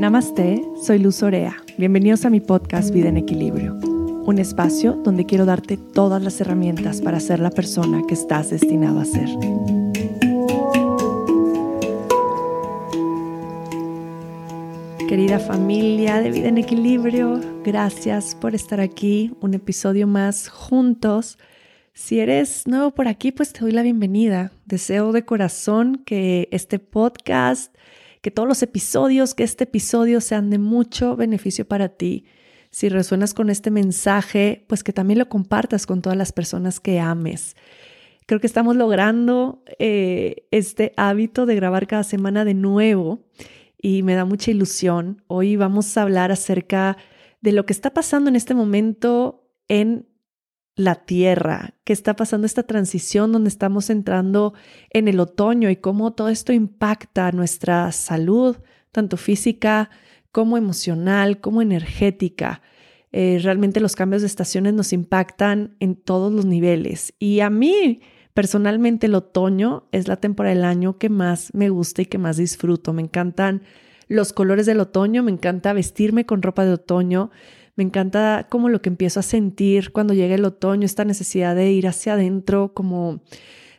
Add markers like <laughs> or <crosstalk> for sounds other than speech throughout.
Namaste, soy Luz Orea. Bienvenidos a mi podcast Vida en Equilibrio, un espacio donde quiero darte todas las herramientas para ser la persona que estás destinado a ser. Querida familia de Vida en Equilibrio, gracias por estar aquí, un episodio más juntos. Si eres nuevo por aquí, pues te doy la bienvenida. Deseo de corazón que este podcast que todos los episodios, que este episodio sean de mucho beneficio para ti. Si resuenas con este mensaje, pues que también lo compartas con todas las personas que ames. Creo que estamos logrando eh, este hábito de grabar cada semana de nuevo y me da mucha ilusión. Hoy vamos a hablar acerca de lo que está pasando en este momento en la tierra, que está pasando esta transición donde estamos entrando en el otoño y cómo todo esto impacta nuestra salud, tanto física como emocional, como energética. Eh, realmente los cambios de estaciones nos impactan en todos los niveles. Y a mí, personalmente, el otoño es la temporada del año que más me gusta y que más disfruto. Me encantan los colores del otoño, me encanta vestirme con ropa de otoño. Me encanta como lo que empiezo a sentir cuando llega el otoño, esta necesidad de ir hacia adentro, como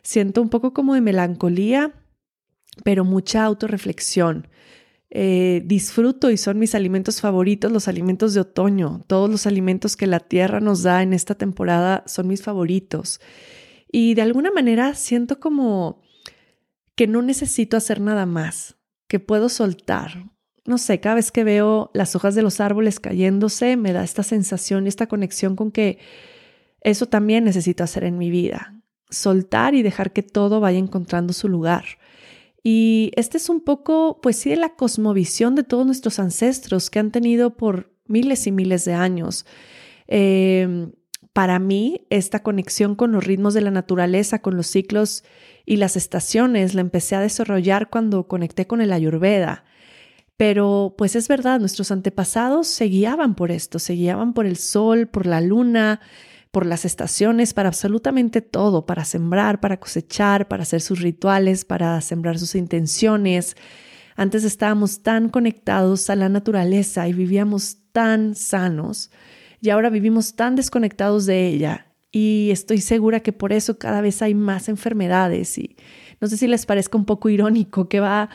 siento un poco como de melancolía, pero mucha autorreflexión. Eh, disfruto y son mis alimentos favoritos los alimentos de otoño. Todos los alimentos que la tierra nos da en esta temporada son mis favoritos. Y de alguna manera siento como que no necesito hacer nada más, que puedo soltar no sé, cada vez que veo las hojas de los árboles cayéndose, me da esta sensación y esta conexión con que eso también necesito hacer en mi vida, soltar y dejar que todo vaya encontrando su lugar. Y este es un poco, pues sí, de la cosmovisión de todos nuestros ancestros que han tenido por miles y miles de años. Em, para mí, esta conexión con los ritmos de la naturaleza, con los ciclos y las estaciones, la empecé a desarrollar cuando conecté con el Ayurveda. Pero pues es verdad, nuestros antepasados se guiaban por esto, se guiaban por el sol, por la luna, por las estaciones, para absolutamente todo, para sembrar, para cosechar, para hacer sus rituales, para sembrar sus intenciones. Antes estábamos tan conectados a la naturaleza y vivíamos tan sanos y ahora vivimos tan desconectados de ella. Y estoy segura que por eso cada vez hay más enfermedades y no sé si les parezca un poco irónico que va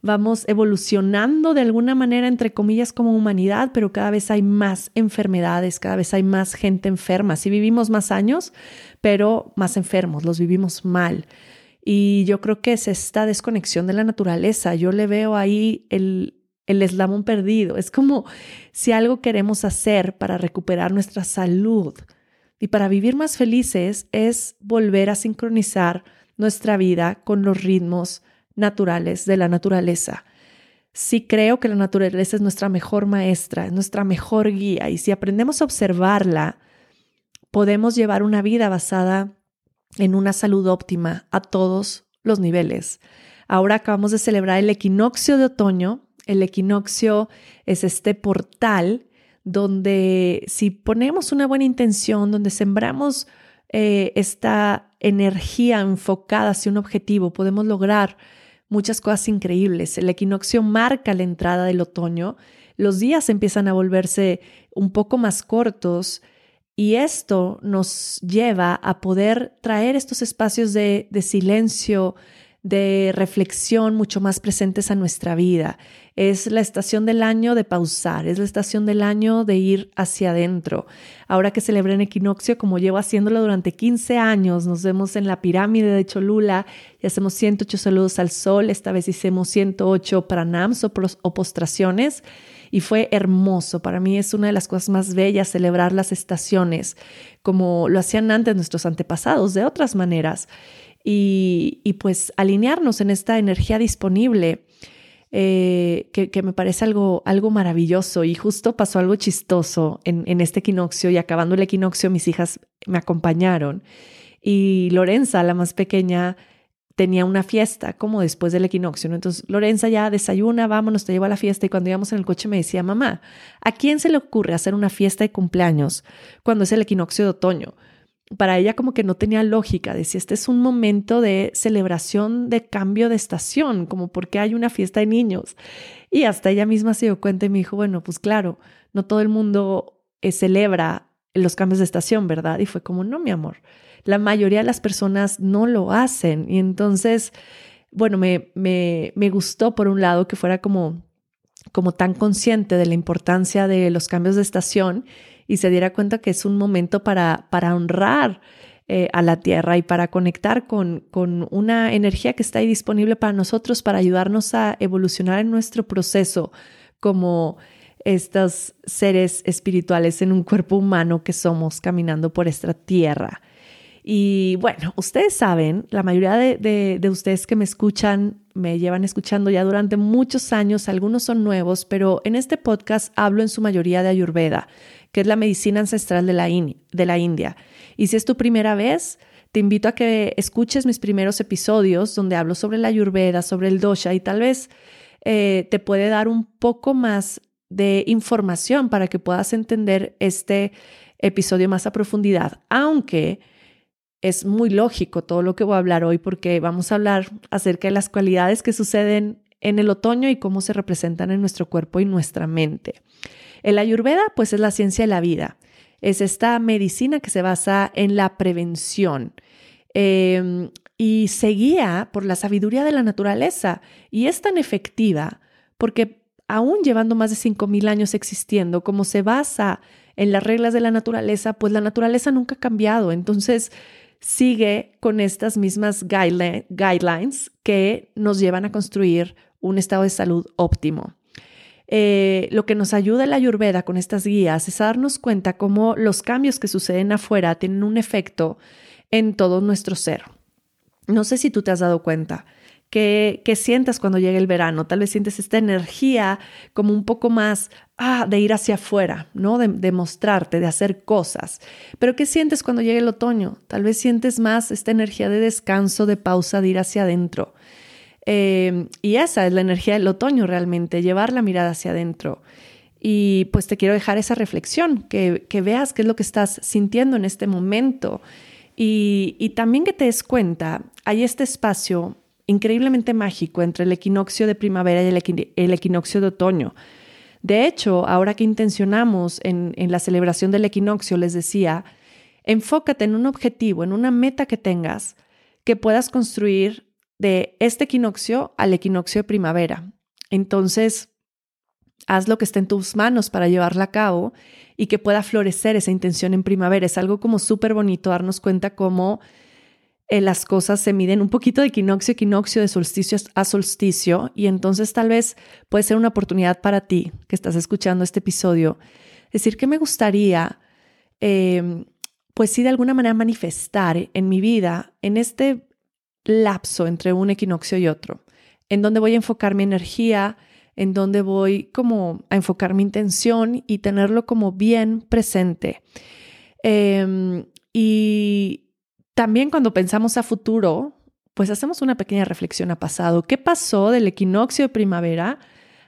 vamos evolucionando de alguna manera, entre comillas, como humanidad, pero cada vez hay más enfermedades, cada vez hay más gente enferma. Sí vivimos más años, pero más enfermos, los vivimos mal. Y yo creo que es esta desconexión de la naturaleza. Yo le veo ahí el, el eslabón perdido. Es como si algo queremos hacer para recuperar nuestra salud y para vivir más felices es volver a sincronizar nuestra vida con los ritmos naturales de la naturaleza. Sí creo que la naturaleza es nuestra mejor maestra, es nuestra mejor guía y si aprendemos a observarla, podemos llevar una vida basada en una salud óptima a todos los niveles. Ahora acabamos de celebrar el equinoccio de otoño. El equinoccio es este portal donde si ponemos una buena intención, donde sembramos eh, esta energía enfocada hacia un objetivo, podemos lograr muchas cosas increíbles. El equinoccio marca la entrada del otoño, los días empiezan a volverse un poco más cortos y esto nos lleva a poder traer estos espacios de, de silencio, de reflexión mucho más presentes a nuestra vida. Es la estación del año de pausar, es la estación del año de ir hacia adentro. Ahora que celebré en equinoccio, como llevo haciéndolo durante 15 años, nos vemos en la pirámide de Cholula y hacemos 108 saludos al sol, esta vez hicimos 108 pranams o, o postraciones y fue hermoso. Para mí es una de las cosas más bellas celebrar las estaciones, como lo hacían antes nuestros antepasados, de otras maneras y, pues alinearnos en esta energía disponible. Eh, que, me parece algo, algo maravilloso y justo pasó algo chistoso en, este equinoccio y acabando el equinoccio mis hijas me acompañaron y Lorenza, la más pequeña, tenía una fiesta como después del equinoccio. Entonces Lorenza ya desayuna, vámonos, te llevo a la fiesta y cuando íbamos en el coche me decía, mamá, ¿a quién se le ocurre hacer una fiesta de cumpleaños cuando es el equinoccio de otoño? Para ella como que no tenía lógica. Decía, este es un momento de celebración de cambio de estación, como porque hay una fiesta de niños. Y hasta ella misma se dio cuenta y me dijo, bueno, pues claro, no todo el mundo eh, celebra los cambios de estación, ¿verdad? Y fue como, no, mi amor, la mayoría de las personas no lo hacen. Y entonces, bueno, me, me, me gustó por un lado que fuera como, como tan consciente de la importancia de los cambios de estación y se diera cuenta que es un momento para, para honrar eh, a la tierra y para conectar con, con una energía que está ahí disponible para nosotros, para ayudarnos a evolucionar en nuestro proceso como estos seres espirituales en un cuerpo humano que somos caminando por esta tierra. Y bueno, ustedes saben, la mayoría de, de, ustedes que me escuchan me llevan escuchando ya durante muchos años, algunos son nuevos, pero en este podcast hablo en su mayoría de Ayurveda que es la medicina ancestral de la, India. Y si es tu primera vez, te invito a que escuches mis primeros episodios donde hablo sobre la ayurveda, sobre el dosha y tal vez eh, te puede dar un poco más de información para que puedas entender este episodio más a profundidad, aunque es muy lógico todo lo que voy a hablar hoy porque vamos a hablar acerca de las cualidades que suceden en el otoño y cómo se representan en nuestro cuerpo y nuestra mente. El ayurveda, pues es la ciencia de la vida. Es esta medicina que se basa en la prevención em, y se guía por la sabiduría de la naturaleza y es tan efectiva porque aún llevando más de 5.000 años existiendo, como se basa en las reglas de la naturaleza, pues la naturaleza nunca ha cambiado. Entonces, sigue con estas mismas guidelines que nos llevan a construir un estado de salud óptimo. Eh, lo que nos ayuda la Ayurveda con estas guías es a darnos cuenta cómo los cambios que suceden afuera tienen un efecto en todo nuestro ser. No sé si tú te has dado cuenta. Que, sientas cuando llegue el verano. Tal vez sientes esta energía como un poco más ah, de ir hacia afuera, ¿no? De, de, mostrarte, de hacer cosas. Pero ¿qué sientes cuando llegue el otoño? Tal vez sientes más esta energía de descanso, de pausa, de ir hacia adentro. Em, y esa es la energía del otoño realmente, llevar la mirada hacia adentro. Y pues te quiero dejar esa reflexión, que, veas qué es lo que estás sintiendo en este momento. Y, también que te des cuenta, hay este espacio increíblemente mágico entre el equinoccio de primavera y el, equinoccio de otoño. De hecho, ahora que intencionamos en, en, la celebración del equinoccio, les decía, enfócate en un objetivo, en una meta que tengas, que puedas construir de este equinoccio al equinoccio de primavera. Entonces, haz lo que esté en tus manos para llevarla a cabo y que pueda florecer esa intención en primavera. Es algo como súper bonito darnos cuenta cómo eh, las cosas se miden un poquito de equinoccio equinoccio, de solsticio a solsticio, y entonces tal vez puede ser una oportunidad para ti que estás escuchando este episodio, decir que me gustaría, em, pues sí, de alguna manera manifestar en mi vida, en este lapso entre un equinoccio y otro, en donde voy a enfocar mi energía, en donde voy como a enfocar mi intención y tenerlo como bien presente. Em, y también cuando pensamos a futuro, pues hacemos una pequeña reflexión a pasado. ¿Qué pasó del equinoccio de primavera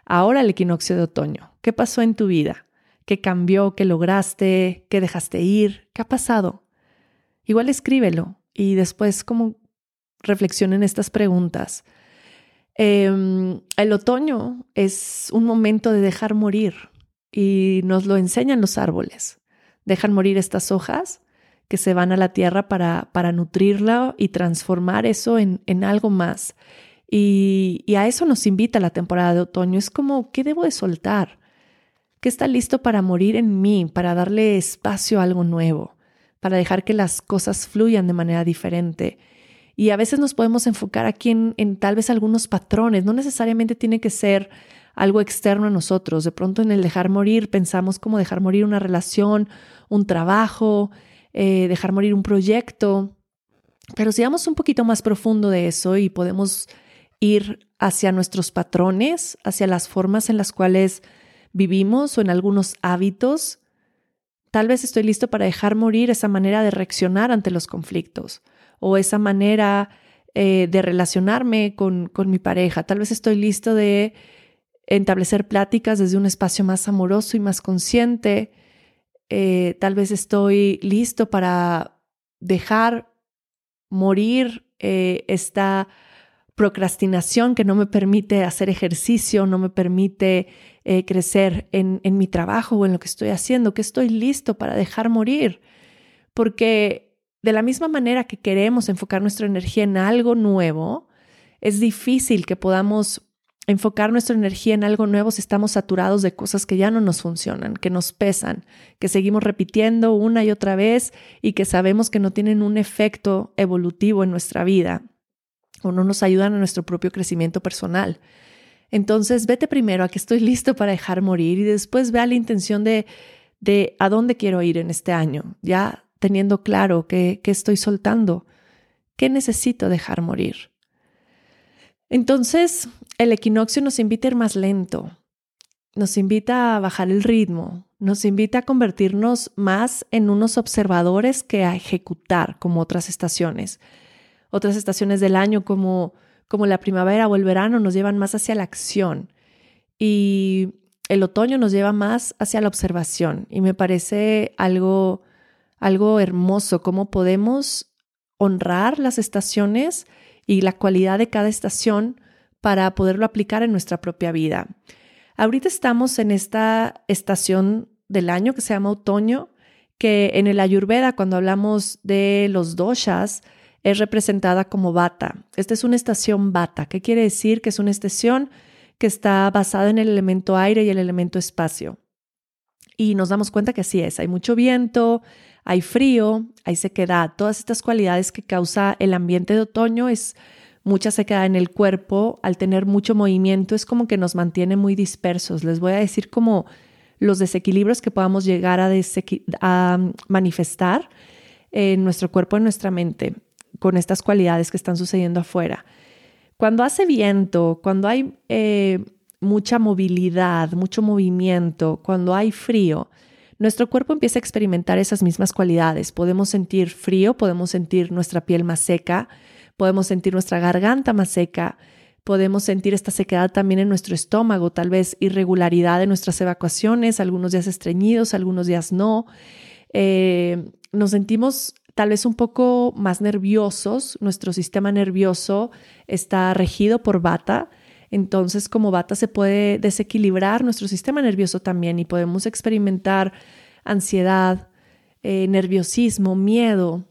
ahora al equinoccio de otoño? ¿Qué pasó en tu vida? ¿Qué cambió? ¿Qué lograste? ¿Qué dejaste ir? ¿Qué ha pasado? Igual escríbelo y después como reflexionen estas preguntas. Em, el otoño es un momento de dejar morir y nos lo enseñan los árboles. Dejan morir estas hojas que se van a la tierra para, para nutrirla y transformar eso en, en algo más. Y, y, a eso nos invita la temporada de otoño. Es como, ¿qué debo de soltar? ¿Qué está listo para morir en mí, para darle espacio a algo nuevo, para dejar que las cosas fluyan de manera diferente? Y a veces nos podemos enfocar aquí en, tal vez algunos patrones, no necesariamente tiene que ser algo externo a nosotros. De pronto en el dejar morir pensamos como dejar morir una relación, un trabajo, eh, dejar morir un proyecto. Pero si vamos un poquito más profundo de eso y podemos ir hacia nuestros patrones, hacia las formas en las cuales vivimos o en algunos hábitos, tal vez estoy listo para dejar morir esa manera de reaccionar ante los conflictos o esa manera eh, de relacionarme con, con mi pareja. Tal vez estoy listo de establecer pláticas desde un espacio más amoroso y más consciente. Eh, tal vez estoy listo para dejar morir eh, esta procrastinación que no me permite hacer ejercicio, no me permite crecer en, en mi trabajo o en lo que estoy haciendo, que estoy listo para dejar morir. Porque de la misma manera que queremos enfocar nuestra energía en algo nuevo, es difícil que podamos enfocar nuestra energía en algo nuevo si estamos saturados de cosas que ya no nos funcionan, que nos pesan, que seguimos repitiendo una y otra vez y que sabemos que no tienen un efecto evolutivo en nuestra vida o no nos ayudan a nuestro propio crecimiento personal. Entonces, vete primero a que estoy <laughs> listo para dejar morir y después vea la intención de, de a dónde quiero ir en este año, ya teniendo claro qué estoy soltando, qué necesito dejar morir. Entonces, el equinoccio nos invita a ir más lento, nos invita a bajar el ritmo, nos invita a convertirnos más en unos observadores que a ejecutar como otras estaciones. Otras estaciones del año como, como la primavera o el verano nos llevan más hacia la acción y el otoño nos lleva más hacia la observación y me parece algo, algo hermoso cómo podemos honrar las estaciones y la cualidad de cada estación para poderlo aplicar en nuestra propia vida. Ahorita estamos en esta estación del año que se llama otoño, que en el Ayurveda, cuando hablamos de los doshas, es representada como bata. Esta es una estación bata. ¿Qué quiere decir? Que es una estación que está basada en el elemento aire y el elemento espacio. Y nos damos cuenta que así es. Hay mucho viento, hay frío, hay sequedad, todas estas cualidades que causa el ambiente de otoño es mucha sequedad en el cuerpo, al tener mucho movimiento es como que nos mantiene muy dispersos. Les voy a decir como los desequilibrios que podamos llegar a, manifestar en nuestro cuerpo, en nuestra mente, con estas cualidades que están sucediendo afuera. Cuando hace viento, cuando hay eh, mucha movilidad, mucho movimiento, cuando hay frío, nuestro cuerpo empieza a experimentar esas mismas cualidades. Podemos sentir frío, podemos sentir nuestra piel más seca, podemos sentir nuestra garganta más seca, podemos sentir esta sequedad también en nuestro estómago, tal vez irregularidad en nuestras evacuaciones, algunos días estreñidos, algunos días no. Eh, nos sentimos tal vez un poco más nerviosos, nuestro sistema nervioso está regido por bata entonces, como bata se puede desequilibrar nuestro sistema nervioso también y podemos experimentar ansiedad, eh, nerviosismo, miedo.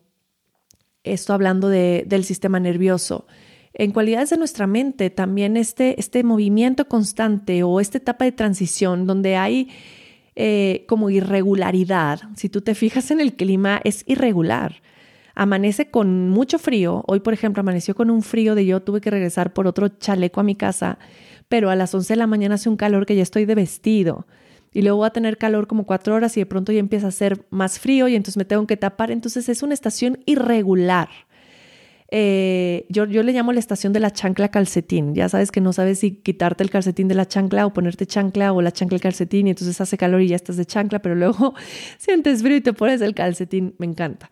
Esto hablando del sistema nervioso. En cualidades de nuestra mente, también este, este movimiento constante o esta etapa de transición donde hay eh, como irregularidad. Si tú te fijas en el clima, es irregular amanece con mucho frío. Hoy, por ejemplo, amaneció con un frío de yo tuve que regresar por otro chaleco a mi casa, pero a las 11 de la mañana hace un calor que ya estoy de vestido. Y luego voy a tener calor como cuatro horas y de pronto ya empieza a hacer más frío y entonces me tengo que tapar. Entonces es una estación irregular. Eh, yo, yo, le llamo la estación de la chancla calcetín. Ya sabes que no sabes si quitarte el calcetín de la chancla o ponerte chancla o la chancla calcetín y entonces hace calor y ya estás de chancla, pero luego <laughs> sientes frío y te pones el calcetín. Me encanta.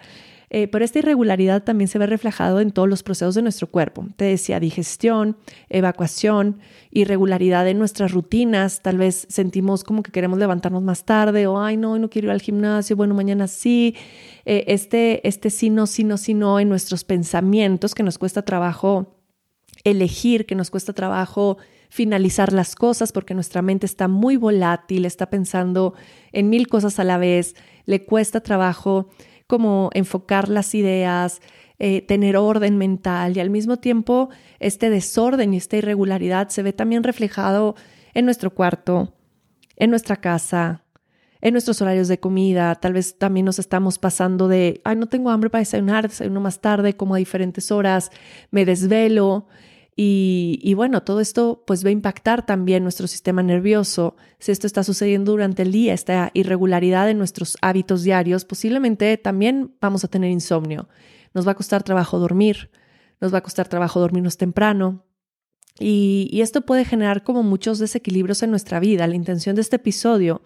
Eh, pero esta irregularidad también se ve reflejado en todos los procesos de nuestro cuerpo. Te decía digestión, evacuación, irregularidad en nuestras rutinas. Tal vez sentimos como que queremos levantarnos más tarde o, ay, no, no quiero ir al gimnasio, bueno, mañana sí. Eh, este, este sí, no, sí, no, sí, no en nuestros pensamientos que nos cuesta trabajo elegir, que nos cuesta trabajo finalizar las cosas porque nuestra mente está muy volátil, está pensando en mil cosas a la vez, le cuesta trabajo como enfocar las ideas, eh, tener orden mental y al mismo tiempo este desorden y esta irregularidad se ve también reflejado en nuestro cuarto, en nuestra casa, en nuestros horarios de comida. Tal vez también nos estamos pasando de, ay, no tengo hambre para desayunar, desayuno más tarde, como a diferentes horas, me desvelo. Y, bueno, todo esto pues va a impactar también nuestro sistema nervioso. Si esto está sucediendo durante el día, esta irregularidad en nuestros hábitos diarios, posiblemente también vamos a tener insomnio. Nos va a costar trabajo dormir, nos va a costar trabajo dormirnos temprano. Y, y esto puede generar como muchos desequilibrios en nuestra vida. La intención de este episodio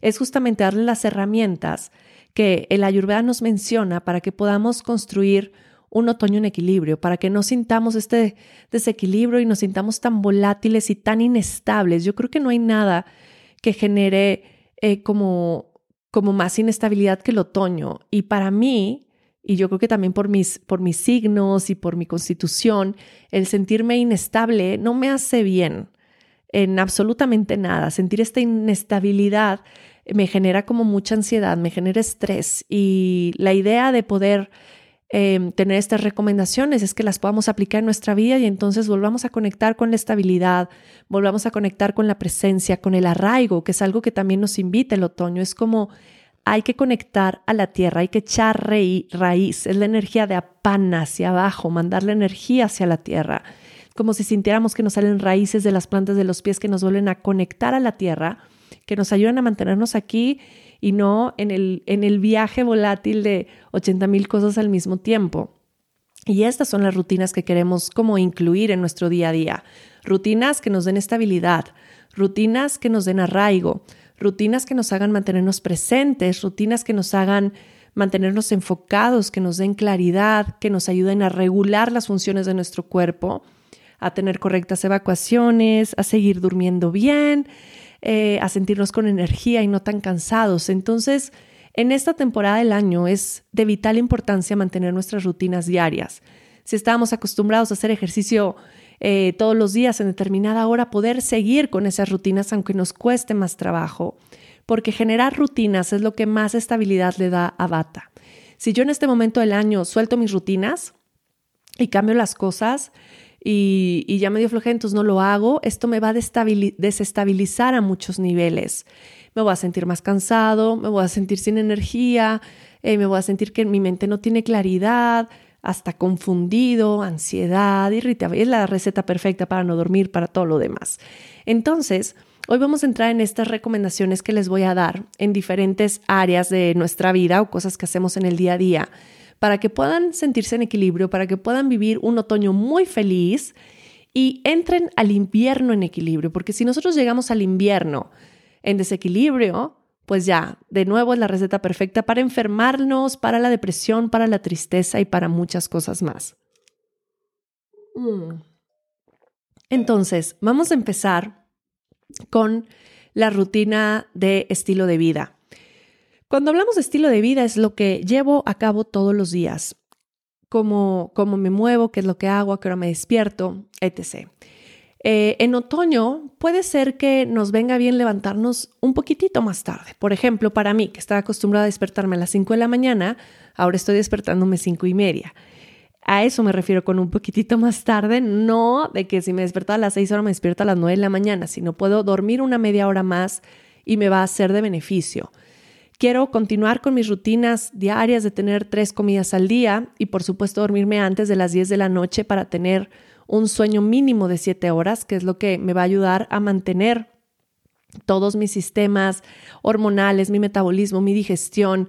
es justamente darle las herramientas que el Ayurveda nos menciona para que podamos construir un otoño en equilibrio, para que no sintamos este desequilibrio y nos sintamos tan volátiles y tan inestables. Yo creo que no hay nada que genere eh, como, como más inestabilidad que el otoño. Y para mí, y yo creo que también por mis, por mis signos y por mi constitución, el sentirme inestable no me hace bien en absolutamente nada. Sentir esta inestabilidad me genera como mucha ansiedad, me genera estrés y la idea de poder em, tener estas recomendaciones es que las podamos aplicar en nuestra vida y entonces volvamos a conectar con la estabilidad, volvamos a conectar con la presencia, con el arraigo, que es algo que también nos invita el otoño. Es como hay que conectar a la tierra, hay que echar raíz, es la energía de apana hacia abajo, mandar la energía hacia la tierra, como si sintiéramos que nos salen raíces de las plantas de los pies que nos vuelven a conectar a la tierra, que nos ayudan a mantenernos aquí y no en el, en el viaje volátil de 80 mil cosas al mismo tiempo. Y estas son las rutinas que queremos como incluir en nuestro día a día. Rutinas que nos den estabilidad, rutinas que nos den arraigo, rutinas que nos hagan mantenernos presentes, rutinas que nos hagan mantenernos enfocados, que nos den claridad, que nos ayuden a regular las funciones de nuestro cuerpo, a tener correctas evacuaciones, a seguir durmiendo bien, eh, a sentirnos con energía y no tan cansados. Entonces, en esta temporada del año es de vital importancia mantener nuestras rutinas diarias. Si estábamos acostumbrados a hacer ejercicio eh, todos los días en determinada hora, poder seguir con esas rutinas aunque nos cueste más trabajo, porque generar rutinas es lo que más estabilidad le da a Bata. Si yo en este momento del año suelto mis rutinas y cambio las cosas, y, ya medio flojera, entonces no lo hago, esto me va a desestabilizar a muchos niveles. Me voy a sentir más cansado, me voy a sentir sin energía, eh, me voy a sentir que mi mente no tiene claridad, hasta confundido, ansiedad, irritable. Es la receta perfecta para no dormir, para todo lo demás. Entonces, hoy vamos a entrar en estas recomendaciones que les voy a dar en diferentes áreas de nuestra vida o cosas que hacemos en el día a día para que puedan sentirse en equilibrio, para que puedan vivir un otoño muy feliz y entren al invierno en equilibrio, porque si nosotros llegamos al invierno en desequilibrio, pues ya, de nuevo es la receta perfecta para enfermarnos, para la depresión, para la tristeza y para muchas cosas más. Mm. Entonces, vamos a empezar con la rutina de estilo de vida. Cuando hablamos de estilo de vida es lo que llevo a cabo todos los días, cómo, cómo me muevo, qué es lo que hago, a qué hora me despierto, etc. Eh, en otoño puede ser que nos venga bien levantarnos un poquitito más tarde. Por ejemplo, para mí, que estaba acostumbrada a despertarme a las 5 de la mañana, ahora estoy despertándome 5 y media. A eso me refiero con un poquitito más tarde, no de que si me despierto a las 6 horas me despierto a las 9 de la mañana, sino puedo dormir una media hora más y me va a ser de beneficio. Quiero continuar con mis rutinas diarias de tener tres comidas al día y por supuesto dormirme antes de las 10 de la noche para tener un sueño mínimo de siete horas, que es lo que me va a ayudar a mantener todos mis sistemas hormonales, mi metabolismo, mi digestión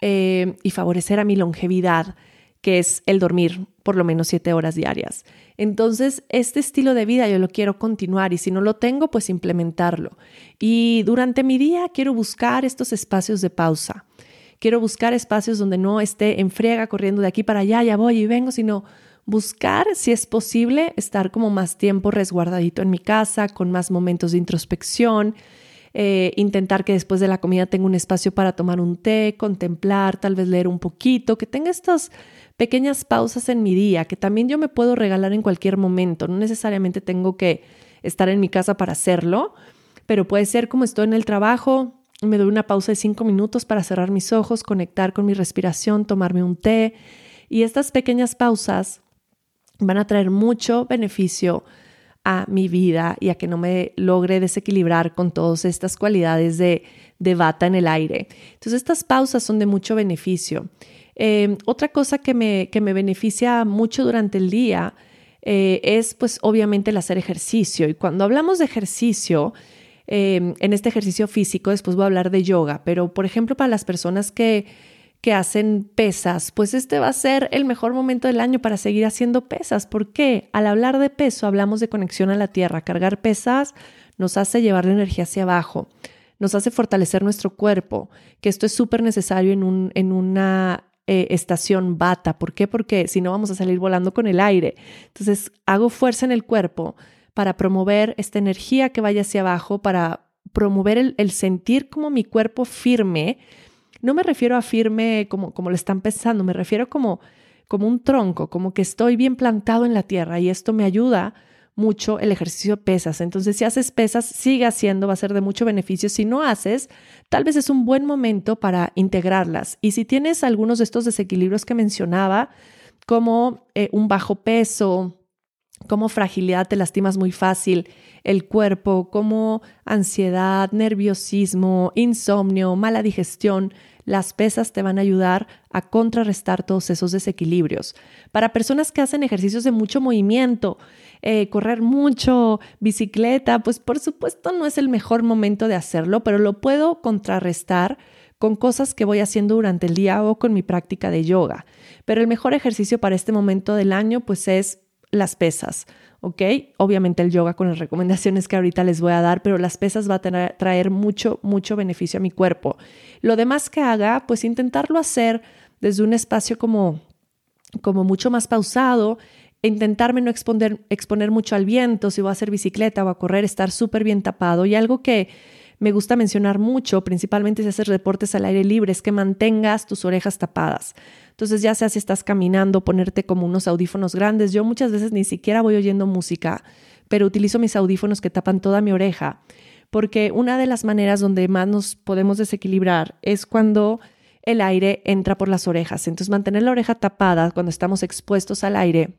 eh, y favorecer a mi longevidad, que es el dormir por lo menos siete horas diarias. Entonces, este estilo de vida yo lo quiero continuar y si no lo tengo, pues implementarlo. Y durante mi día quiero buscar estos espacios de pausa. Quiero buscar espacios donde no esté en friega corriendo de aquí para allá, ya voy y vengo, sino buscar, si es posible, estar como más tiempo resguardadito en mi casa, con más momentos de introspección, eh, intentar que después de la comida tenga un espacio para tomar un té, contemplar, tal vez leer un poquito, que tenga estas pequeñas pausas en mi día, que también yo me puedo regalar en cualquier momento, no necesariamente tengo que estar en mi casa para hacerlo, pero puede ser como estoy en el trabajo, me doy una pausa de cinco minutos para cerrar mis ojos, conectar con mi respiración, tomarme un té. Y estas pequeñas pausas van a traer mucho beneficio a mi vida y a que no me logre desequilibrar con todas estas cualidades de, de bata en el aire. Entonces estas pausas son de mucho beneficio. Eh, otra cosa que me, que me beneficia mucho durante el día eh, es pues obviamente el hacer ejercicio. Y cuando hablamos de ejercicio, eh, en este ejercicio físico, después voy a hablar de yoga, pero por ejemplo para las personas que que hacen pesas, pues este va a ser el mejor momento del año para seguir haciendo pesas. ¿Por qué? Al hablar de peso hablamos de conexión a la tierra. Cargar pesas nos hace llevar la energía hacia abajo, nos hace fortalecer nuestro cuerpo, que esto es súper necesario en, un, en una eh, estación bata. ¿Por qué? Porque si no vamos a salir volando con el aire. Entonces hago fuerza en el cuerpo para promover esta energía que vaya hacia abajo, para promover el, el sentir como mi cuerpo firme no me refiero a firme como, como lo están pensando, me refiero como, como un tronco, como que estoy bien plantado en la tierra y esto me ayuda mucho el ejercicio de pesas. Entonces, si haces pesas, sigue haciendo, va a ser de mucho beneficio. Si no haces, tal vez es un buen momento para integrarlas. Y si tienes algunos de estos desequilibrios que mencionaba, como eh, un bajo peso, como fragilidad, te lastimas muy fácil el cuerpo, como ansiedad, nerviosismo, insomnio, mala digestión, las pesas te van a ayudar a contrarrestar todos esos desequilibrios. Para personas que hacen ejercicios de mucho movimiento, eh, correr mucho, bicicleta, pues por supuesto no es el mejor momento de hacerlo, pero lo puedo contrarrestar con cosas que voy haciendo durante el día o con mi práctica de yoga. Pero el mejor ejercicio para este momento del año pues es las pesas, ¿ok? Obviamente el yoga con las recomendaciones que ahorita les voy a dar, pero las pesas va a traer mucho, mucho beneficio a mi cuerpo. Lo demás que haga, pues intentarlo hacer desde un espacio como, como mucho más pausado, intentarme no exponer, exponer mucho al viento, si voy a hacer bicicleta o a correr, estar súper bien tapado. Y algo que me gusta mencionar mucho, principalmente si haces deportes al aire libre, es que mantengas tus orejas tapadas. Entonces, ya sea si estás caminando, ponerte como unos audífonos grandes. Yo muchas veces ni siquiera voy oyendo música, pero utilizo mis audífonos que tapan toda mi oreja, porque una de las maneras donde más nos podemos desequilibrar es cuando el aire entra por las orejas. Entonces, mantener la oreja tapada cuando estamos expuestos al aire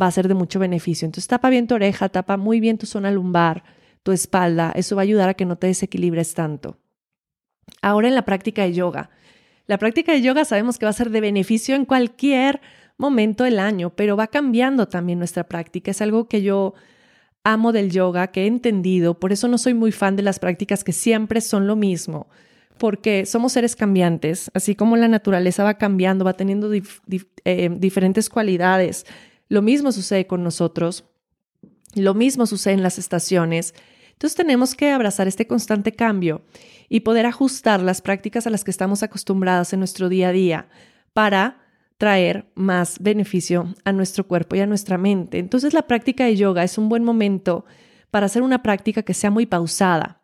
va a ser de mucho beneficio. Entonces tapa bien tu oreja, tapa muy bien tu zona lumbar, tu espalda. Eso va a ayudar a que no te desequilibres tanto. Ahora en la práctica de yoga. La práctica de yoga sabemos que va a ser de beneficio en cualquier momento del año, pero va cambiando también nuestra práctica. Es algo que yo amo del yoga, que he entendido. Por eso no soy muy fan de las prácticas que siempre son lo mismo, porque somos seres cambiantes, así como la naturaleza va cambiando, va teniendo eh, diferentes cualidades lo mismo sucede con nosotros, lo mismo sucede en las estaciones. Entonces tenemos que abrazar este constante cambio y poder ajustar las prácticas a las que estamos acostumbradas en nuestro día a día para traer más beneficio a nuestro cuerpo y a nuestra mente. Entonces la práctica de yoga es un buen momento para hacer una práctica que sea muy pausada.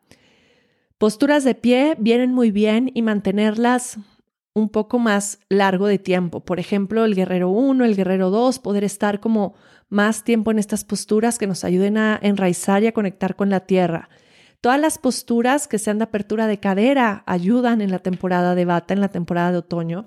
Posturas de pie vienen muy bien y mantenerlas un poco más largo de tiempo. Por ejemplo, el guerrero 1, el guerrero 2, poder estar como más tiempo en estas posturas que nos ayuden a enraizar y a conectar con la tierra. Todas las posturas que sean de apertura de cadera ayudan en la temporada de bata, en la temporada de otoño.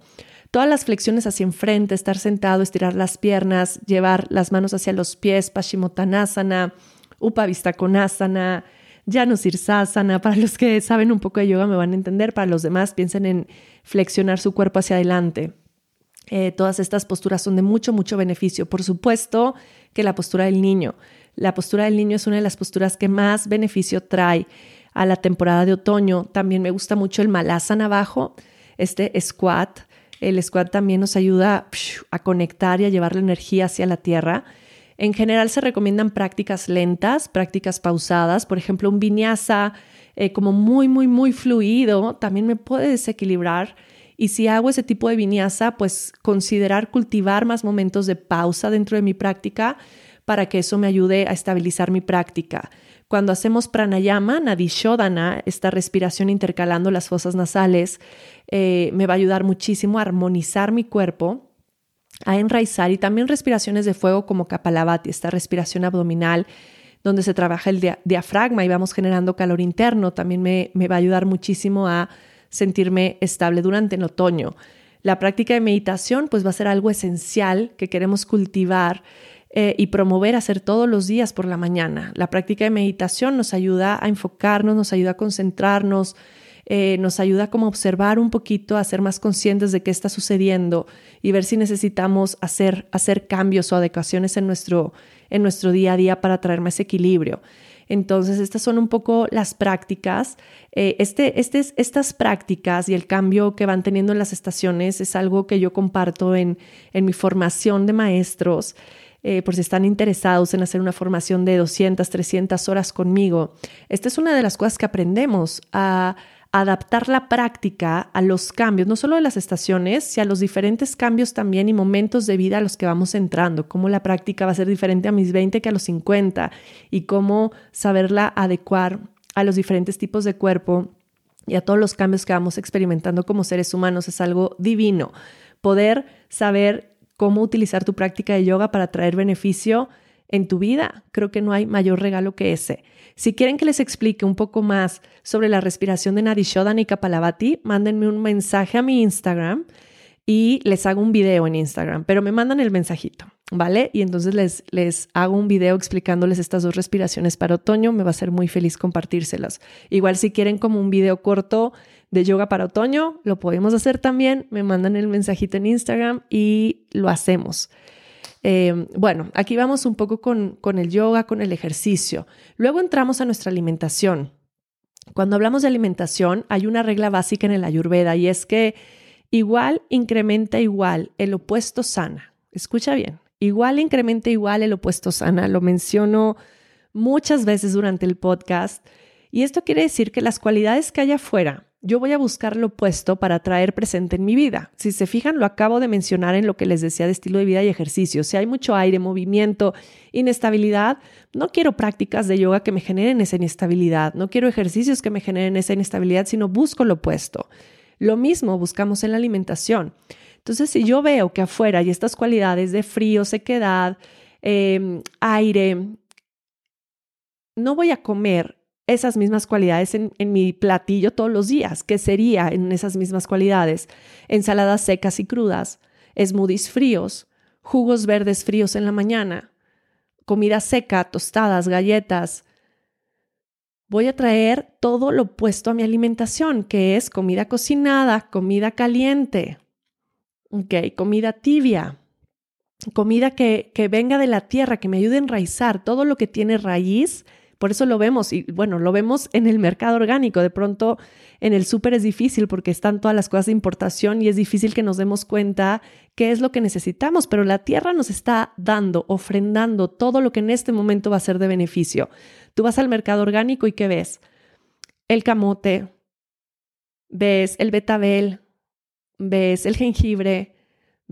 Todas las flexiones hacia enfrente, estar sentado, estirar las piernas, llevar las manos hacia los pies, Paschimottanasana, Upavista-Konasana, Janu Sirsasana. Para los que saben un poco de yoga me van a entender, para los demás piensen en flexionar su cuerpo hacia adelante. Eh, todas estas posturas son de mucho, mucho beneficio. Por supuesto que la postura del niño. La postura del niño es una de las posturas que más beneficio trae a la temporada de otoño. También me gusta mucho el malasana abajo, este squat. El squat también nos ayuda a conectar y a llevar la energía hacia la tierra. En general se recomiendan prácticas lentas, prácticas pausadas, por ejemplo, un vinyasa eh, como muy, muy, muy fluido, también me puede desequilibrar. Y si hago ese tipo de vinyasa, pues considerar cultivar más momentos de pausa dentro de mi práctica para que eso me ayude a estabilizar mi práctica. Cuando hacemos pranayama, nadishodana, esta respiración intercalando las fosas nasales, eh, me va a ayudar muchísimo a armonizar mi cuerpo a enraizar y también respiraciones de fuego como Kapalabhati, esta respiración abdominal donde se trabaja el diafragma y vamos generando calor interno, también me, va a ayudar muchísimo a sentirme estable durante el otoño. La práctica de meditación pues va a ser algo esencial que queremos cultivar eh, y promover hacer todos los días por la mañana. La práctica de meditación nos ayuda a enfocarnos, nos ayuda a concentrarnos, eh, nos ayuda como a observar un poquito, a ser más conscientes de qué está sucediendo y ver si necesitamos hacer, hacer cambios o adecuaciones en nuestro, en nuestro día a día para traer más equilibrio. Entonces, estas son un poco las prácticas. Eh, este, este, estas prácticas y el cambio que van teniendo en las estaciones es algo que yo comparto en, en mi formación de maestros. Eh, por si están interesados en hacer una formación de 200, 300 horas conmigo. Esta es una de las cosas que aprendemos a adaptar la práctica a los cambios, no solo de las estaciones, sino a los diferentes cambios también y momentos de vida a los que vamos entrando, cómo la práctica va a ser diferente a mis 20 que a los 50 y cómo saberla adecuar a los diferentes tipos de cuerpo y a todos los cambios que vamos experimentando como seres humanos. Es algo divino. Poder saber cómo utilizar tu práctica de yoga para traer beneficio en tu vida. Creo que no hay mayor regalo que ese. Si quieren que les explique un poco más sobre la respiración de Nadishodan y Kapalabhati, mándenme un mensaje a mi Instagram y les hago un video en Instagram, pero me mandan el mensajito, ¿vale? Y entonces les, les hago un video explicándoles estas dos respiraciones para otoño. Me va a ser muy feliz compartírselas. Igual si quieren como un video corto de yoga para otoño, lo podemos hacer también. Me mandan el mensajito en Instagram y lo hacemos. Eh, bueno, aquí vamos un poco con, con el yoga, con el ejercicio. Luego entramos a nuestra alimentación. Cuando hablamos de alimentación, hay una regla básica en el ayurveda y es que Igual incrementa igual, el opuesto sana. Escucha bien. Igual incrementa igual, el opuesto sana. Lo menciono muchas veces durante el podcast. Y esto quiere decir que las cualidades que hay afuera, yo voy a buscar lo opuesto para traer presente en mi vida. Si se fijan, lo acabo de mencionar en lo que les decía de estilo de vida y ejercicio. Si hay mucho aire, movimiento, inestabilidad, no quiero prácticas de yoga que me generen esa inestabilidad, no quiero ejercicios que me generen esa inestabilidad, sino busco lo opuesto. Lo mismo buscamos en la alimentación. Entonces, si yo veo que afuera hay estas cualidades de frío, sequedad, em, aire, no voy a comer esas mismas cualidades en, mi platillo todos los días. ¿Qué sería en esas mismas cualidades? Ensaladas secas y crudas, smoothies fríos, jugos verdes fríos en la mañana, comida seca, tostadas, galletas, voy a traer todo lo opuesto a mi alimentación, que es comida cocinada, comida caliente, okay, comida tibia, comida que, que venga de la tierra, que me ayude a enraizar todo lo que tiene raíz. Por eso lo vemos, y bueno, lo vemos en el mercado orgánico. De pronto en el súper es difícil porque están todas las cosas de importación y es difícil que nos demos cuenta qué es lo que necesitamos, pero la tierra nos está dando, ofrendando todo lo que en este momento va a ser de beneficio. Tú vas al mercado orgánico y ¿qué ves? El camote, ves el betabel, ves el jengibre,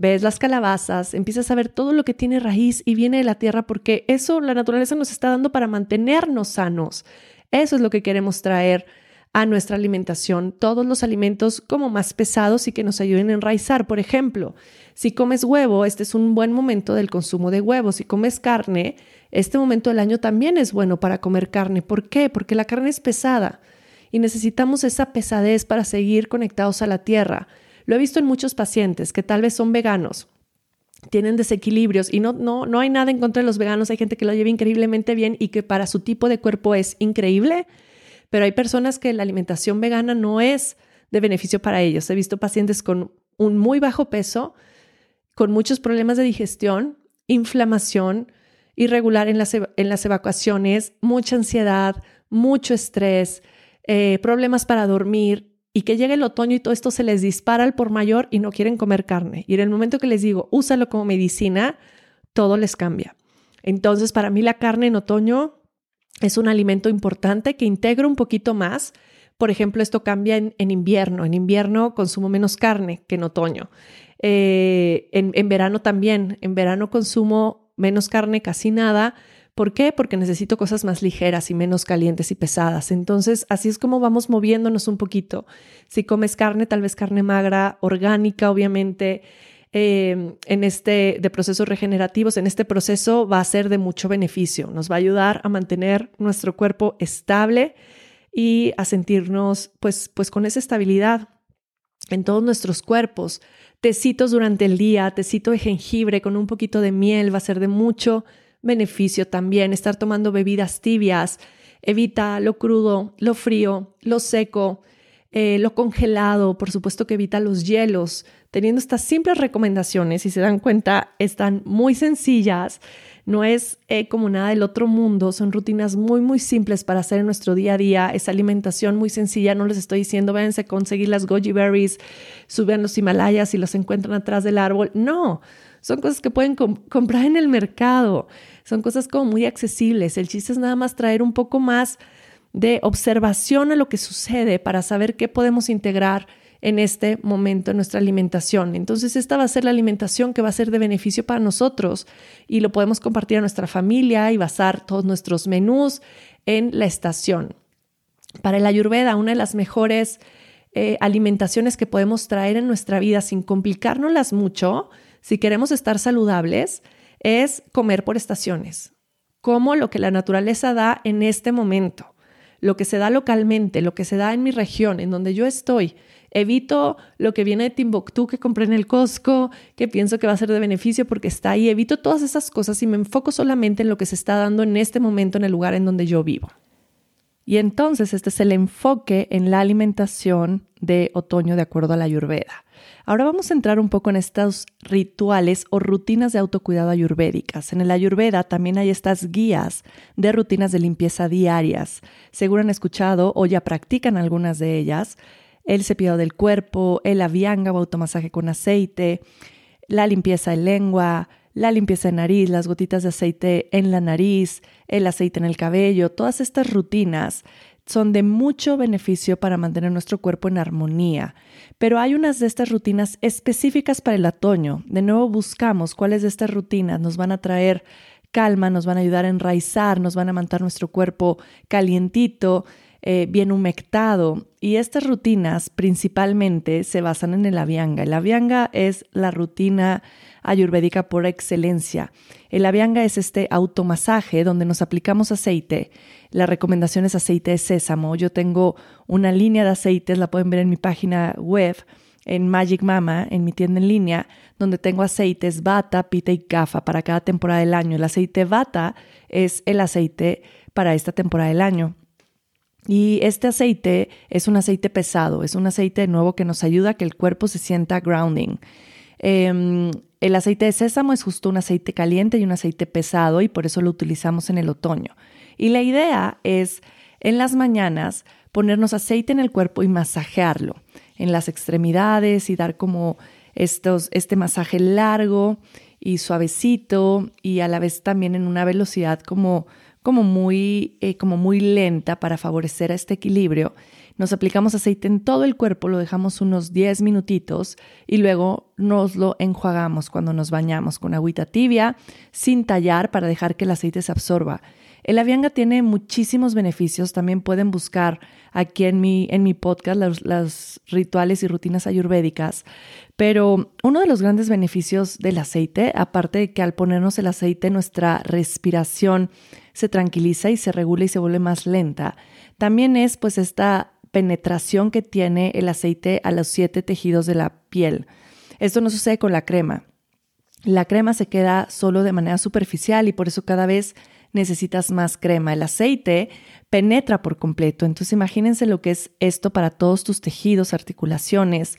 ves las calabazas, empiezas a ver todo lo que tiene raíz y viene de la tierra porque eso la naturaleza nos está dando para mantenernos sanos. Eso es lo que queremos traer a nuestra alimentación, todos los alimentos como más pesados y que nos ayuden a enraizar. Por ejemplo, si comes huevo, este es un buen momento del consumo de huevos. Si comes carne, este momento del año también es bueno para comer carne. ¿Por qué? Porque la carne es pesada y necesitamos esa pesadez para seguir conectados a la tierra. Lo he visto en muchos pacientes que tal vez son veganos, tienen desequilibrios y no, no, no hay nada en contra de los veganos, hay gente que lo lleva increíblemente bien y que para su tipo de cuerpo es increíble, pero hay personas que la alimentación vegana no es de beneficio para ellos. He visto pacientes con un muy bajo peso, con muchos problemas de digestión, inflamación, irregular en las, en las evacuaciones, mucha ansiedad, mucho estrés, eh, problemas para dormir y que llegue el otoño y todo esto se les dispara al por mayor y no quieren comer carne. Y en el momento que les digo, úsalo como medicina, todo les cambia. Entonces, para mí la carne en otoño es un alimento importante que integra un poquito más. Por ejemplo, esto cambia en, invierno. En invierno consumo menos carne que en otoño. Eh, en verano también. En verano consumo menos carne, casi nada. ¿Por qué? Porque necesito cosas más ligeras y menos calientes y pesadas. Entonces, así es como vamos moviéndonos un poquito. Si comes carne, tal vez carne magra, orgánica, obviamente, em, en este de procesos regenerativos, en este proceso va a ser de mucho beneficio. Nos va a ayudar a mantener nuestro cuerpo estable y a sentirnos, pues, pues con esa estabilidad en todos nuestros cuerpos tecitos durante el día, tecito de jengibre con un poquito de miel va a ser de mucho beneficio también. Estar tomando bebidas tibias evita lo crudo, lo frío, lo seco, eh, lo congelado, por supuesto que evita los hielos. Teniendo estas simples recomendaciones, si se dan cuenta, están muy sencillas no es eh, como nada del otro mundo, son rutinas muy, muy simples para hacer en nuestro día a día, es alimentación muy sencilla, no les estoy diciendo, váyanse a conseguir las goji berries, suben los Himalayas y los encuentran atrás del árbol, no, son cosas que pueden comprar en el mercado, son cosas como muy accesibles, el chiste es nada más traer un poco más de observación a lo que sucede para saber qué podemos integrar en este momento en nuestra alimentación. Entonces, esta va a ser la alimentación que va a ser de beneficio para nosotros y lo podemos compartir a nuestra familia y basar todos nuestros menús en la estación. Para el ayurveda, una de las mejores eh, alimentaciones que podemos traer en nuestra vida sin complicárnoslas mucho, si queremos estar saludables, es comer por estaciones, como lo que la naturaleza da en este momento, lo que se da localmente, lo que se da en mi región, en donde yo estoy. Evito lo que viene de Timbuktu que compré en el Costco, que pienso que va a ser de beneficio porque está ahí. Evito todas esas cosas y me enfoco solamente en lo que se está dando en este momento en el lugar en donde yo vivo. Y entonces este es el enfoque en la alimentación de otoño de acuerdo a la ayurveda. Ahora vamos a entrar un poco en estos rituales o rutinas de autocuidado ayurvédicas. En el ayurveda también hay estas guías de rutinas de limpieza diarias. Seguro han escuchado o ya practican algunas de ellas. El cepillado del cuerpo, el avianga o automasaje con aceite, la limpieza de lengua, la limpieza de nariz, las gotitas de aceite en la nariz, el aceite en el cabello, todas estas rutinas son de mucho beneficio para mantener nuestro cuerpo en armonía. Pero hay unas de estas rutinas específicas para el otoño. De nuevo buscamos cuáles de estas rutinas nos van a traer calma, nos van a ayudar a enraizar, nos van a mantener nuestro cuerpo calientito, eh, bien humectado. Y estas rutinas principalmente se basan en el avianga. El avianga es la rutina ayurvédica por excelencia. El avianga es este automasaje donde nos aplicamos aceite. La recomendación es aceite de sésamo. Yo tengo una línea de aceites, la pueden ver en mi página web, en Magic Mama, en mi tienda en línea, donde tengo aceites bata, pita y gafa para cada temporada del año. El aceite bata es el aceite para esta temporada del año. Y este aceite es un aceite pesado, es un aceite nuevo que nos ayuda a que el cuerpo se sienta grounding. Em, el aceite de sésamo es justo un aceite caliente y un aceite pesado y por eso lo utilizamos en el otoño. Y la idea es en las mañanas ponernos aceite en el cuerpo y masajearlo en las extremidades y dar como estos, este masaje largo y suavecito y a la vez también en una velocidad como como muy, eh, como muy lenta para favorecer este equilibrio. Nos aplicamos aceite en todo el cuerpo, lo dejamos unos 10 minutitos y luego nos lo enjuagamos cuando nos bañamos con agüita tibia, sin tallar para dejar que el aceite se absorba. El avianga tiene muchísimos beneficios. También pueden buscar aquí en mi, en mi podcast los, rituales y rutinas ayurvédicas. Pero uno de los grandes beneficios del aceite, aparte de que al ponernos el aceite nuestra respiración se tranquiliza y se regula y se vuelve más lenta, también es pues esta penetración que tiene el aceite a los siete tejidos de la piel. Esto no sucede con la crema. La crema se queda solo de manera superficial y por eso cada vez necesitas más crema. El aceite penetra por completo. Entonces imagínense lo que es esto para todos tus tejidos, articulaciones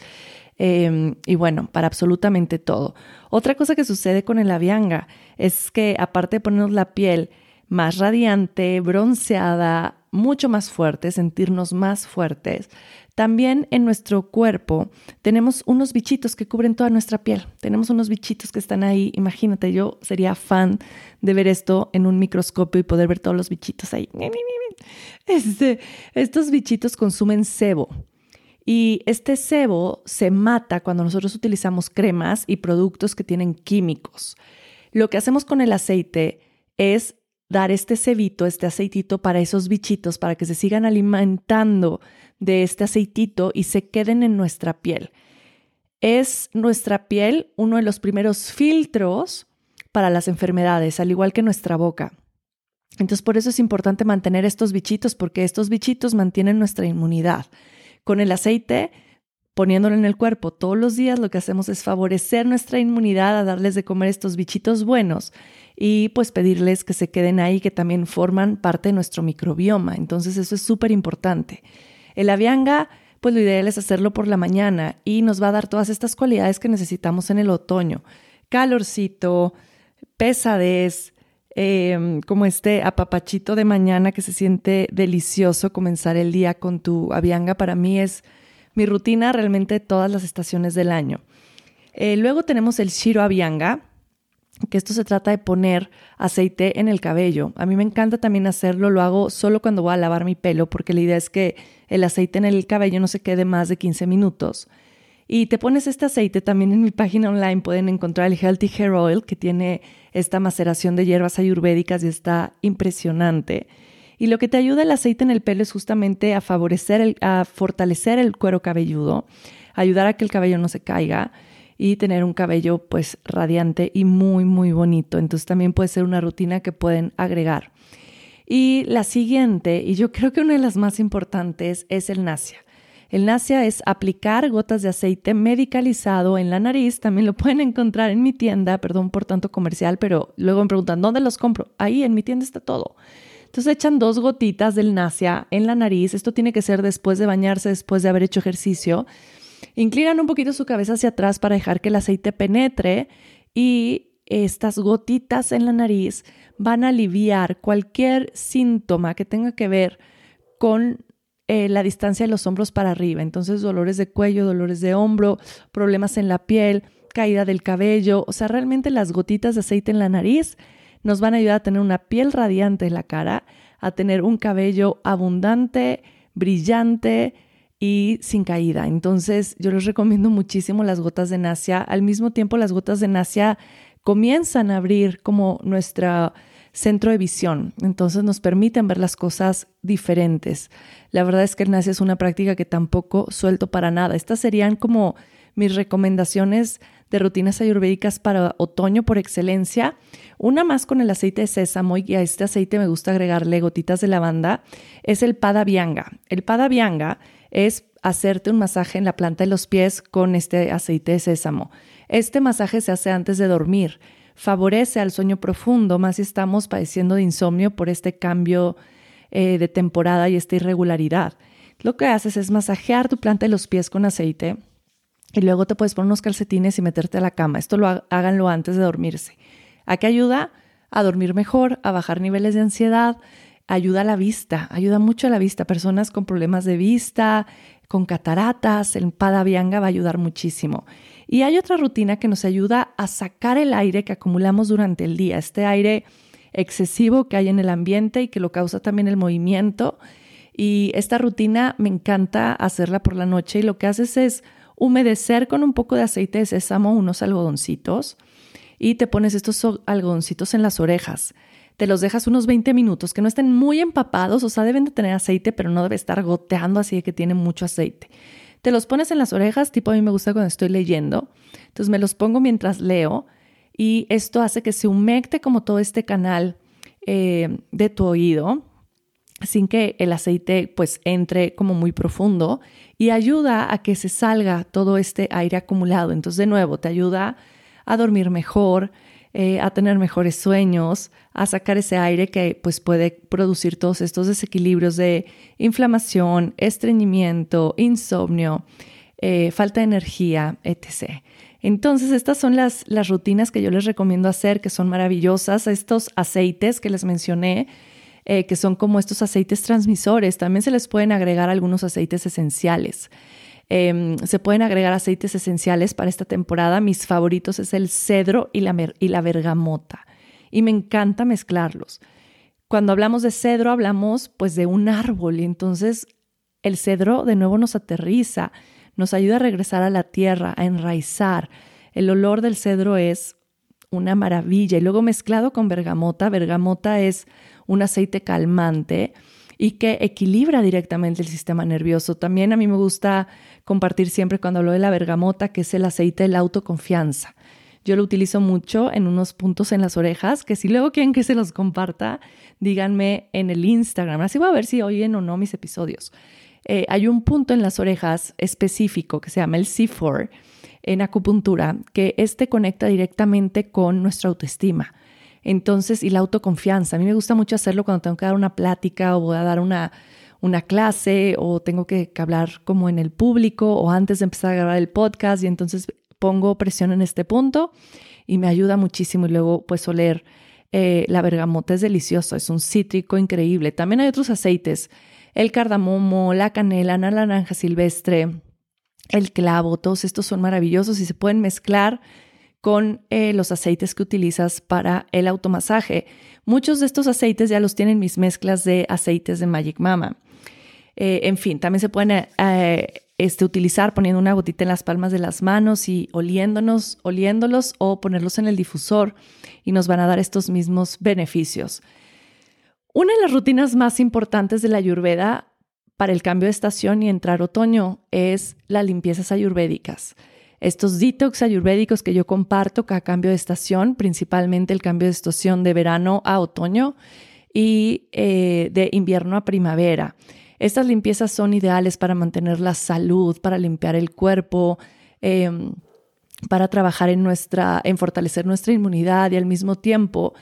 em, y bueno, para absolutamente todo. Otra cosa que sucede con el avianga es que aparte de ponernos la piel más radiante, bronceada, mucho más fuerte, sentirnos más fuertes, también en nuestro cuerpo tenemos unos bichitos que cubren toda nuestra piel. Tenemos unos bichitos que están ahí. Imagínate, yo sería fan de ver esto en un microscopio y poder ver todos los bichitos ahí. Este, estos bichitos consumen sebo. Y este sebo se mata cuando nosotros utilizamos cremas y productos que tienen químicos. Lo que hacemos con el aceite es dar este cebito, este aceitito para esos bichitos, para que se sigan alimentando de este aceitito y se queden en nuestra piel. Es nuestra piel uno de los primeros filtros para las enfermedades, al igual que nuestra boca. Entonces, por eso es importante mantener estos bichitos, porque estos bichitos mantienen nuestra inmunidad. Con el aceite, poniéndolo en el cuerpo todos los días, lo que hacemos es favorecer nuestra inmunidad a darles de comer estos bichitos buenos y pues pedirles que se queden ahí, que también forman parte de nuestro microbioma. Entonces eso es súper importante. El avianga, pues lo ideal es hacerlo por la mañana y nos va a dar todas estas cualidades que necesitamos en el otoño. Calorcito, pesadez, em, como este apapachito de mañana que se siente delicioso comenzar el día con tu avianga. Para mí es mi rutina realmente todas las estaciones del año. Eh, luego tenemos el Shiro Avianga, que esto se trata de poner aceite en el cabello. A mí me encanta también hacerlo, lo hago solo cuando voy a lavar mi pelo, porque la idea es que el aceite en el cabello no se quede más de 15 minutos. Y te pones este aceite, también en mi página online pueden encontrar el Healthy Hair Oil, que tiene esta maceración de hierbas ayurvédicas y está impresionante. Y lo que te ayuda el aceite en el pelo es justamente a favorecer, a fortalecer el cuero cabelludo, ayudar a que el cabello no se caiga y tener un cabello pues radiante y muy muy bonito. Entonces también puede ser una rutina que pueden agregar. Y la siguiente, y yo creo que una de las más importantes, es el nasia. El nasia es aplicar gotas de aceite medicalizado en la nariz. También lo pueden encontrar en mi tienda, perdón por tanto comercial, pero luego me preguntan, ¿dónde los compro? Ahí en mi tienda está todo. Entonces echan dos gotitas del nasia en la nariz. Esto tiene que ser después de bañarse, después de haber hecho ejercicio. Inclinan un poquito su cabeza hacia atrás para dejar que el aceite penetre y estas gotitas en la nariz van a aliviar cualquier síntoma que tenga que ver con eh, la distancia de los hombros para arriba. Entonces, dolores de cuello, dolores de hombro, problemas en la piel, caída del cabello. O sea, realmente las gotitas de aceite en la nariz nos van a ayudar a tener una piel radiante en la cara, a tener un cabello abundante, brillante, y sin caída. Entonces yo les recomiendo muchísimo las gotas de Nasia. Al mismo tiempo las gotas de Nasia comienzan a abrir como nuestro centro de visión. Entonces nos permiten ver las cosas diferentes. La verdad es que el Nasia es una práctica que tampoco suelto para nada. Estas serían como mis recomendaciones de rutinas ayurvédicas para otoño por excelencia. Una más con el aceite de sésamo y a este aceite me gusta agregarle gotitas de lavanda, es el Pada Vianga. El Pada Vianga es hacerte un masaje en la planta de los pies con este aceite de sésamo. Este masaje se hace antes de dormir. Favorece al sueño profundo, más si estamos padeciendo de insomnio por este cambio eh, de temporada y esta irregularidad. Lo que haces es masajear tu planta de los pies con aceite y luego te puedes poner unos calcetines y meterte a la cama. Esto lo háganlo antes de dormirse. ¿A qué ayuda? A dormir mejor, a bajar niveles de ansiedad, ayuda a la vista, ayuda mucho a la vista. Personas con problemas de vista, con cataratas, el Pada Vianga va a ayudar muchísimo. Y hay otra rutina que nos ayuda a sacar el aire que acumulamos durante el día, este aire excesivo que hay en el ambiente y que lo causa también el movimiento. Y esta rutina me encanta hacerla por la noche y lo que haces es humedecer con un poco de aceite de sésamo unos algodoncitos y te pones estos algodoncitos en las orejas te los dejas unos 20 minutos, que no estén muy empapados, o sea, deben de tener aceite, pero no debe estar goteando así de que tiene mucho aceite. Te los pones en las orejas, tipo a mí me gusta cuando estoy leyendo, entonces me los pongo mientras leo y esto hace que se humecte como todo este canal eh, de tu oído sin que el aceite pues entre como muy profundo y ayuda a que se salga todo este aire acumulado. Entonces de nuevo te ayuda a dormir mejor, eh, a tener mejores sueños, a sacar ese aire que pues puede producir todos estos desequilibrios de inflamación, estreñimiento, insomnio, eh, falta de energía, etc. Entonces, estas son las, las rutinas que yo les recomiendo hacer, que son maravillosas. Estos aceites que les mencioné, eh, que son como estos aceites transmisores, también se les pueden agregar algunos aceites esenciales. Em, se pueden agregar aceites esenciales para esta temporada. Mis favoritos es el cedro y la, y la bergamota. Y me encanta mezclarlos. Cuando hablamos de cedro, hablamos pues de un árbol. Entonces el cedro de nuevo nos aterriza, nos ayuda a regresar a la tierra, a enraizar. El olor del cedro es una maravilla. Y luego mezclado con bergamota, bergamota es un aceite calmante y que equilibra directamente el sistema nervioso. También a mí me gusta compartir siempre cuando hablo de la bergamota, que es el aceite de la autoconfianza. Yo lo utilizo mucho en unos puntos en las orejas, que si luego quieren que se los comparta, díganme en el Instagram. Así voy a ver si oyen o no mis episodios. Eh, hay un punto en las orejas específico que se llama el C4 en acupuntura, que este conecta directamente con nuestra autoestima. Entonces, y la autoconfianza. A mí me gusta mucho hacerlo cuando tengo que dar una plática o voy a dar una, una clase o tengo que hablar como en el público o antes de empezar a grabar el podcast y entonces pongo presión en este punto y me ayuda muchísimo y luego pues oler eh, la bergamota es delicioso, es un cítrico increíble. También hay otros aceites, el cardamomo, la canela, la naranja silvestre, el clavo, todos estos son maravillosos y se pueden mezclar con eh, los aceites que utilizas para el automasaje. Muchos de estos aceites ya los tienen mis mezclas de aceites de Magic Mama. Eh, en fin, también se pueden eh, este, utilizar poniendo una gotita en las palmas de las manos y oliéndonos, oliéndolos o ponerlos en el difusor y nos van a dar estos mismos beneficios. Una de las rutinas más importantes de la ayurveda para el cambio de estación y entrar otoño es las limpiezas ayurvédicas. Estos detox ayurvédicos que yo comparto cada cambio de estación, principalmente el cambio de estación de verano a otoño y eh, de invierno a primavera. Estas limpiezas son ideales para mantener la salud, para limpiar el cuerpo, em, para trabajar en nuestra, en fortalecer nuestra inmunidad y al mismo tiempo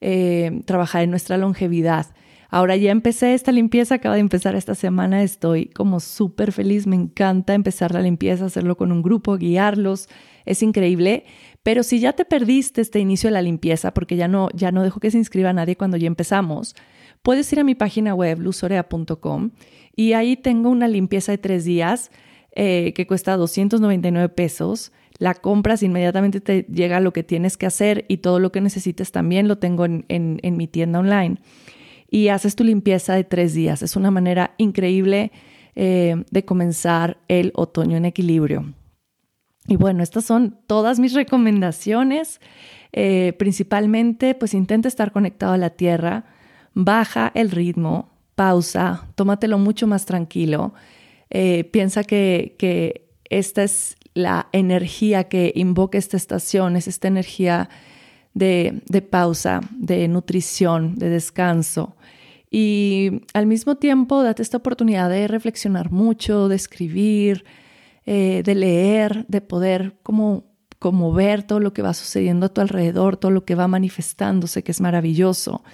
eh, trabajar en nuestra longevidad. Ahora ya empecé esta limpieza, acaba de empezar esta semana, estoy como súper feliz, me encanta empezar la limpieza, hacerlo con un grupo, guiarlos, es increíble. Pero si ya te perdiste este inicio de la limpieza, porque ya no, ya no dejo que se inscriba nadie cuando ya empezamos, puedes ir a mi página web, luzorea.com, y ahí tengo una limpieza de tres días eh, que cuesta 299 pesos la compras, inmediatamente te llega lo que tienes que hacer y todo lo que necesites también lo tengo en, mi tienda online. Y haces tu limpieza de tres días. Es una manera increíble eh, de comenzar el otoño en equilibrio. Y bueno, estas son todas mis recomendaciones. Eh, principalmente, pues intenta estar conectado a la tierra, baja el ritmo, pausa, tómatelo mucho más tranquilo. Eh, piensa que, que esta es la energía que invoca esta estación, es esta energía de, pausa, de nutrición, de descanso. Y al mismo tiempo, date esta oportunidad de reflexionar mucho, de escribir, eh, de leer, de poder como, como ver todo lo que va sucediendo a tu alrededor, todo lo que va manifestándose, que es maravilloso.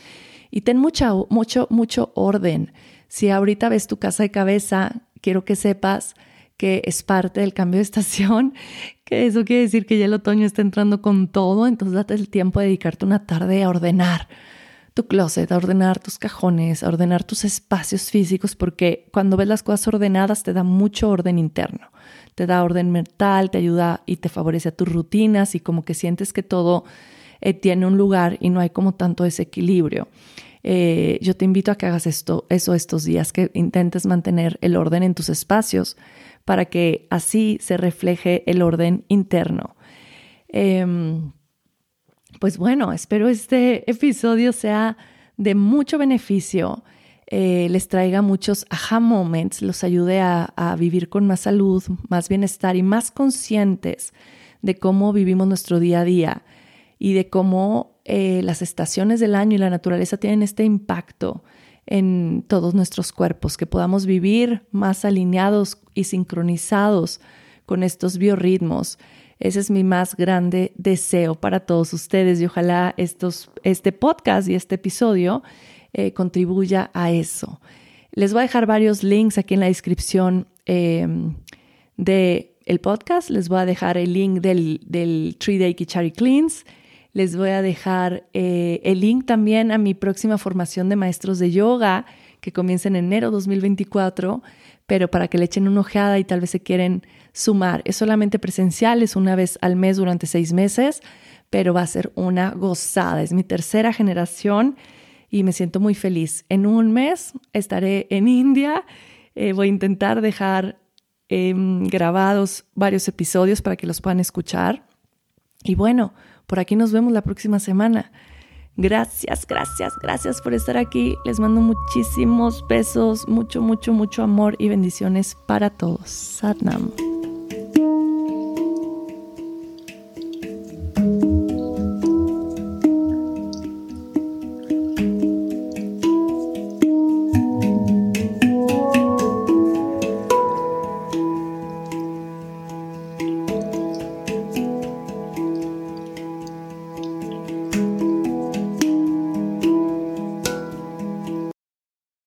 Y ten mucha, mucho, mucho orden. Si ahorita ves tu casa de cabeza, quiero que sepas que es parte del cambio de estación, <laughs> que eso quiere decir que ya el otoño está entrando con todo, entonces date el tiempo de dedicarte una tarde a ordenar tu closet, a ordenar tus cajones, a ordenar tus espacios físicos, porque cuando ves las cosas ordenadas te da mucho orden interno, te da orden mental, te ayuda y te favorece a tus rutinas y como que sientes que todo eh, tiene un lugar y no hay como tanto desequilibrio. Eh, yo te invito a que hagas esto, eso estos días, que intentes mantener el orden en tus espacios para que así se refleje el orden interno. Em, pues bueno, espero este episodio sea de mucho beneficio, eh, les traiga muchos aha moments, los ayude a, vivir con más salud, más bienestar y más conscientes de cómo vivimos nuestro día a día y de cómo eh, las estaciones del año y la naturaleza tienen este impacto en todos nuestros cuerpos, que podamos vivir más alineados y sincronizados con estos biorritmos. Ese es mi más grande deseo para todos ustedes y ojalá estos, este podcast y este episodio eh, contribuya a eso. Les voy a dejar varios links aquí en la descripción eh, del podcast. Les voy a dejar el link del, del 3-Day Kichari Cleans les voy a dejar eh, el link también a mi próxima formación de maestros de yoga que comienza en enero 2024, pero para que le echen una ojeada y tal vez se quieren sumar. Es solamente presencial, es una vez al mes durante seis meses, pero va a ser una gozada. Es mi tercera generación y me siento muy feliz. En un mes estaré en India. Eh, voy a intentar dejar em, grabados varios episodios para que los puedan escuchar. Y bueno, por aquí nos vemos la próxima semana. Gracias, gracias, gracias por estar aquí. Les mando muchísimos besos, mucho, mucho, mucho amor y bendiciones para todos. Satnam.